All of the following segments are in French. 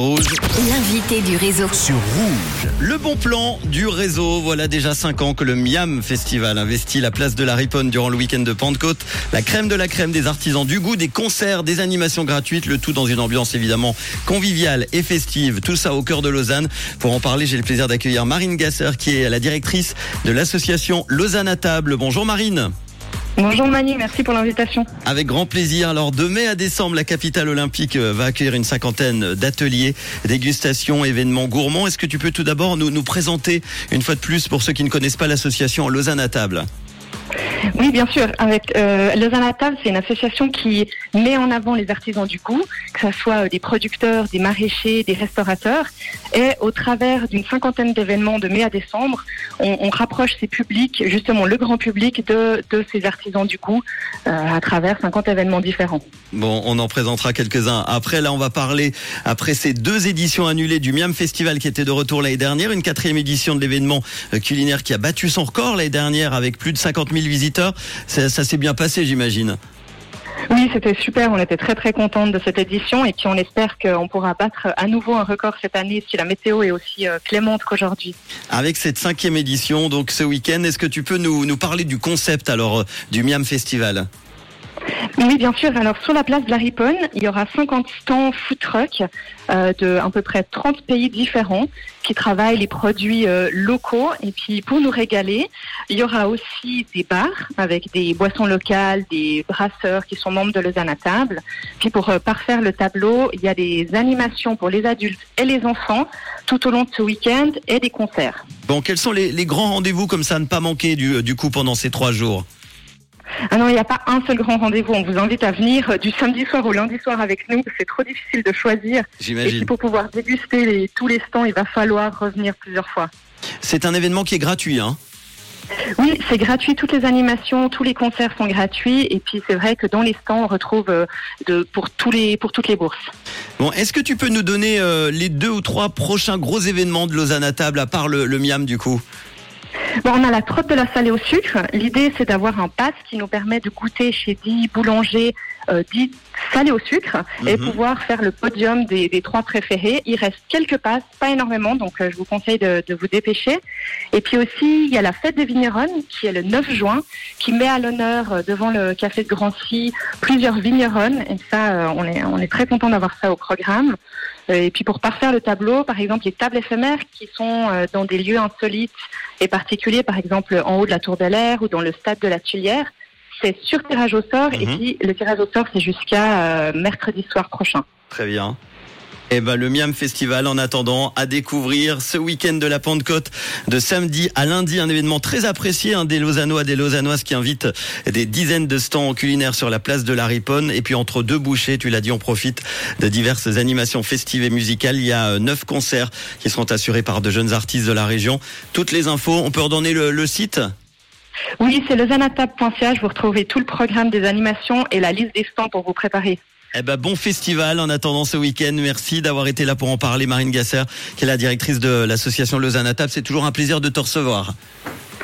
Rouge L'invité du réseau. sur Rouge. Le bon plan du réseau. Voilà déjà 5 ans que le Miam Festival investit la place de la Riponne durant le week-end de Pentecôte. La crème de la crème des artisans du goût, des concerts, des animations gratuites, le tout dans une ambiance évidemment conviviale et festive. Tout ça au cœur de Lausanne. Pour en parler, j'ai le plaisir d'accueillir Marine Gasser qui est la directrice de l'association Lausanne à table. Bonjour Marine. Bonjour Mani, merci pour l'invitation. Avec grand plaisir. Alors de mai à décembre, la capitale olympique euh, va accueillir une cinquantaine d'ateliers, dégustations, événements gourmands. Est-ce que tu peux tout d'abord nous, nous présenter une fois de plus pour ceux qui ne connaissent pas l'association Lausanne à table? Oui, bien sûr. Avec euh, Lausanne à table, c'est une association qui met en avant les artisans du goût, que ce soit euh, des producteurs, des maraîchers, des restaurateurs. Et au travers d'une cinquantaine d'événements de mai à décembre, on, rapproche ces publics, justement le grand public, de, de ces artisans du goût euh, à travers 50 événements différents. Bon, on en présentera quelques-uns. Après, là, on va parler, après ces deux éditions annulées du Miam Festival qui était de retour l'année dernière, une quatrième édition de l'événement euh, culinaire qui a battu son record l'année dernière avec plus de 50 000 visiteurs. Ça s'est bien passé, j'imagine. Oui, c'était super. On était très très contente de cette édition et puis on espère qu'on pourra battre à nouveau un record cette année si la météo est aussi euh, clémente qu'aujourd'hui. Avec cette cinquième édition, donc ce week-end, est-ce que tu peux nous, nous parler du concept alors euh, du Miam Festival? Oui, bien sûr. Alors, sur la place de la Riponne, il y aura 50 stands food truck euh, de à peu près 30 pays différents qui travaillent les produits euh, locaux. Et puis, pour nous régaler, il y aura aussi des bars avec des boissons locales, des brasseurs qui sont membres de Lausanne à table. Puis, pour euh, parfaire le tableau, il y a des animations pour les adultes et les enfants tout au long de ce week-end et des concerts. Bon, quels sont les, grands rendez-vous comme ça à ne pas manquer du coup pendant ces trois jours? Ah non, il n'y a pas un seul grand rendez-vous. On vous invite à venir euh, du samedi soir au lundi soir avec nous. C'est trop difficile de choisir. Et puis J'imagine. pour pouvoir déguster les- tous les stands, il va falloir revenir plusieurs fois. C'est un événement qui est gratuit, hein Oui, c'est gratuit. Toutes les animations, tous les concerts sont gratuits. Et puis c'est vrai que dans les stands, on retrouve euh, de, pour, tous les, pour toutes les bourses. Bon, est-ce que tu peux nous donner euh, les deux ou trois prochains gros événements de Lausanne à table, à part le, le Miam du coup? Bon, on a la trotte de la salée au sucre. L'idée, c'est d'avoir un pass qui nous permet de goûter chez 10 boulangers euh, 10 salés au sucre et Mhm. pouvoir faire le podium des, des trois préférés. Il reste quelques passes, pas énormément, donc euh, je vous conseille de, de vous dépêcher. Et puis aussi, il y a la fête des vignerons qui est le 9 juin, qui met à l'honneur euh, devant le café de Grancy plusieurs vignerons. Et ça, euh, on est, on est très content d'avoir ça au programme. Euh, Et puis pour parfaire le tableau, par exemple, les tables éphémères qui sont euh, dans des lieux insolites et particuliers, par exemple en haut de la Tour de l'Air ou dans le stade de la Tuilière, c'est sur tirage au sort. Et Mhm. puis le tirage au sort, c'est jusqu'à euh, mercredi soir prochain. Très bien. Eh ben, le Miam Festival, en attendant, à découvrir ce week-end de la Pentecôte, de samedi à lundi, un événement très apprécié, hein, des Lausannois, des Lausannoises qui invitent des dizaines de stands culinaires sur la place de la Riponne. Et puis, entre deux bouchées, tu l'as dit, on profite de diverses animations festives et musicales. Il y a euh, neuf concerts qui seront assurés par de jeunes artistes de la région. Toutes les infos, on peut redonner le, le site? Oui, c'est lausanneatab.ch. Vous retrouvez tout le programme des animations et la liste des stands pour vous préparer. Eh ben, bon festival en attendant ce week-end. Merci d'avoir été là pour en parler, Marine Gasser, qui est la directrice de l'association Lausanne à table. C'est toujours un plaisir de te recevoir.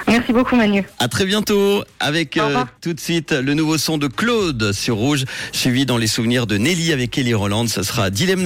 Merci beaucoup, Manu. À très bientôt avec euh, tout de suite le nouveau son de Claude sur Rouge, suivi dans les souvenirs de Nelly avec Kelly Roland. Ce sera Dilemme